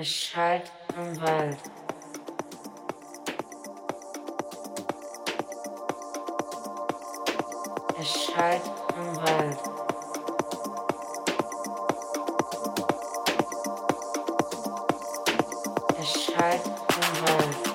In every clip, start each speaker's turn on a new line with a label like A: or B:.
A: Es schallt im Wald. Es schallt im Wald. Es schallt im Wald.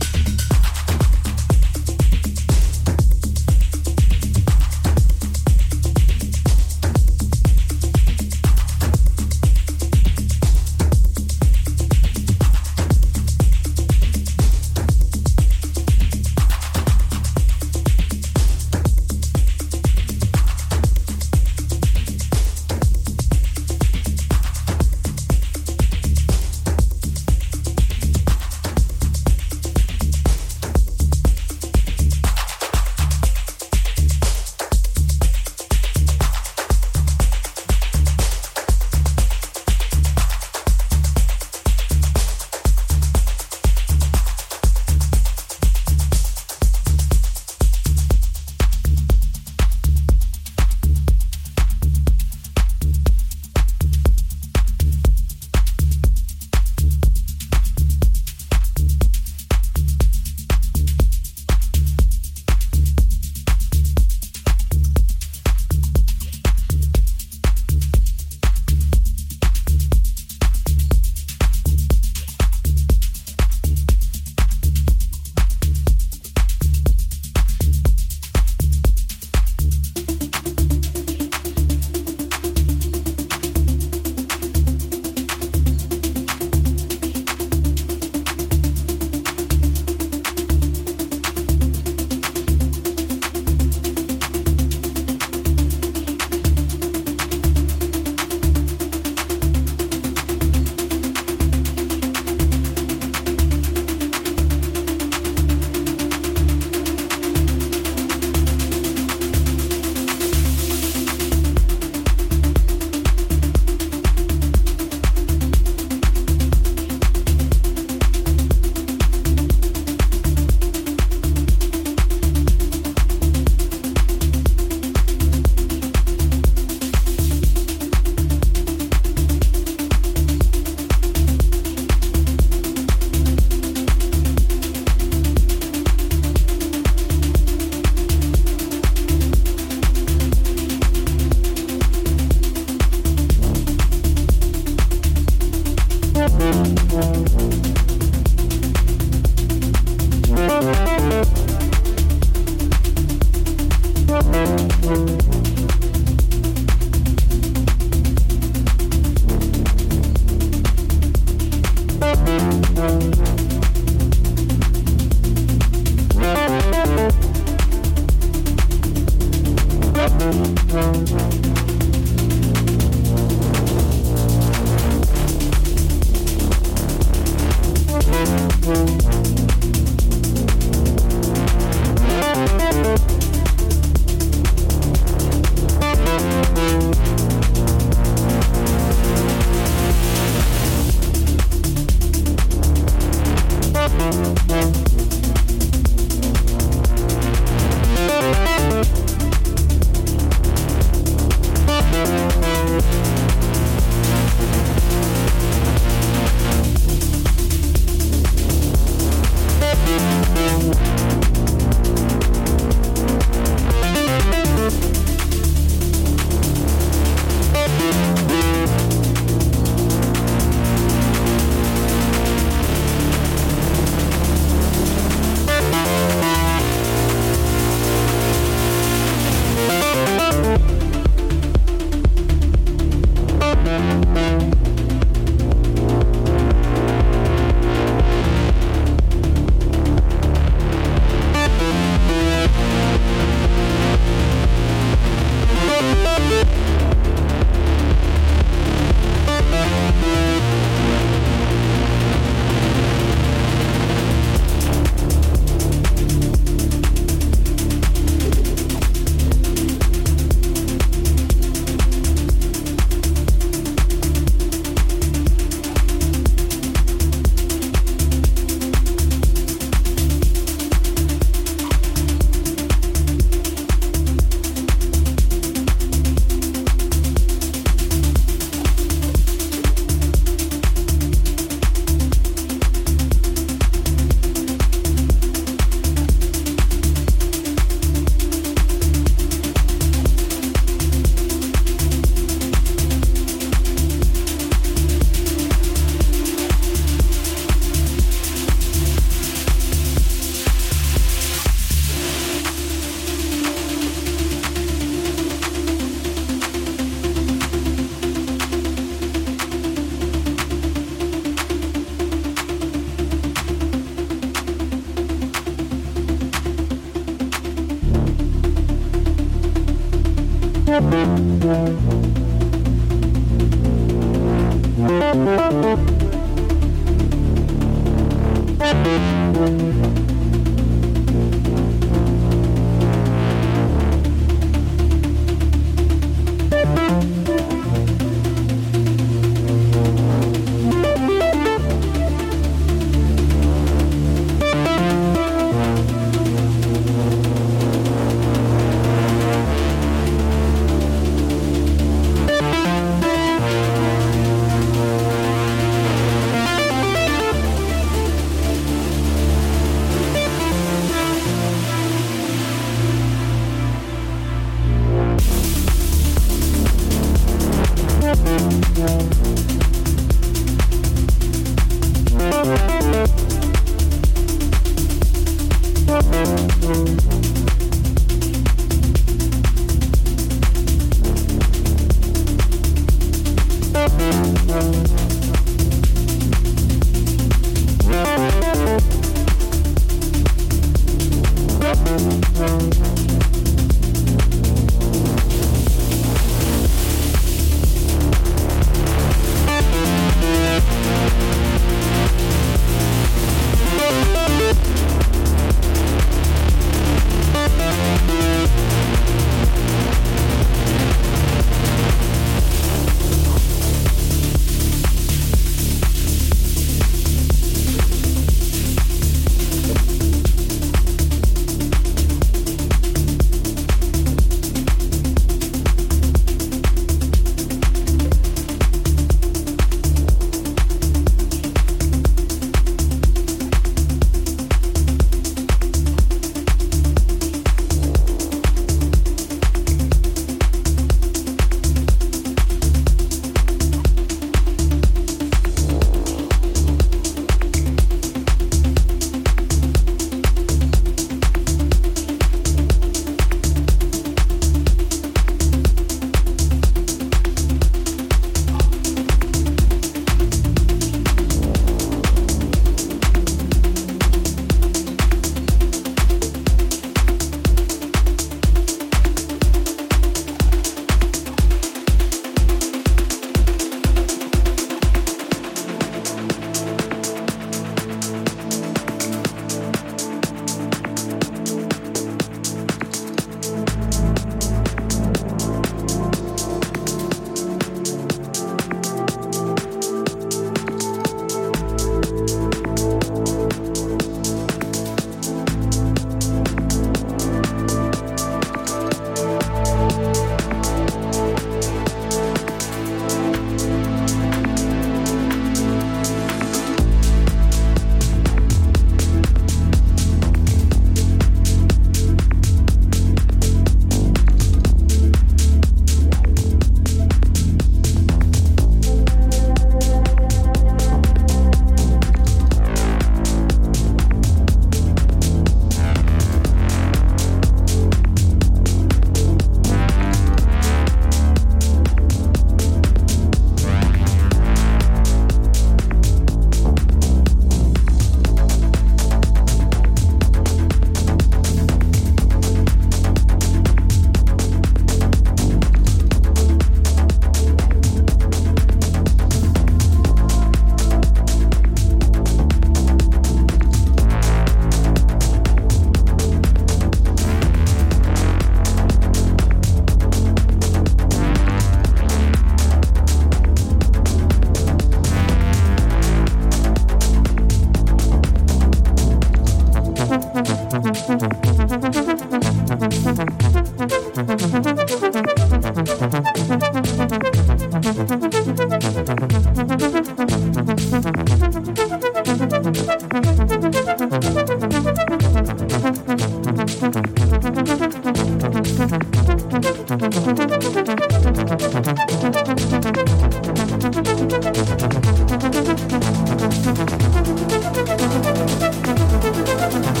A: thank you.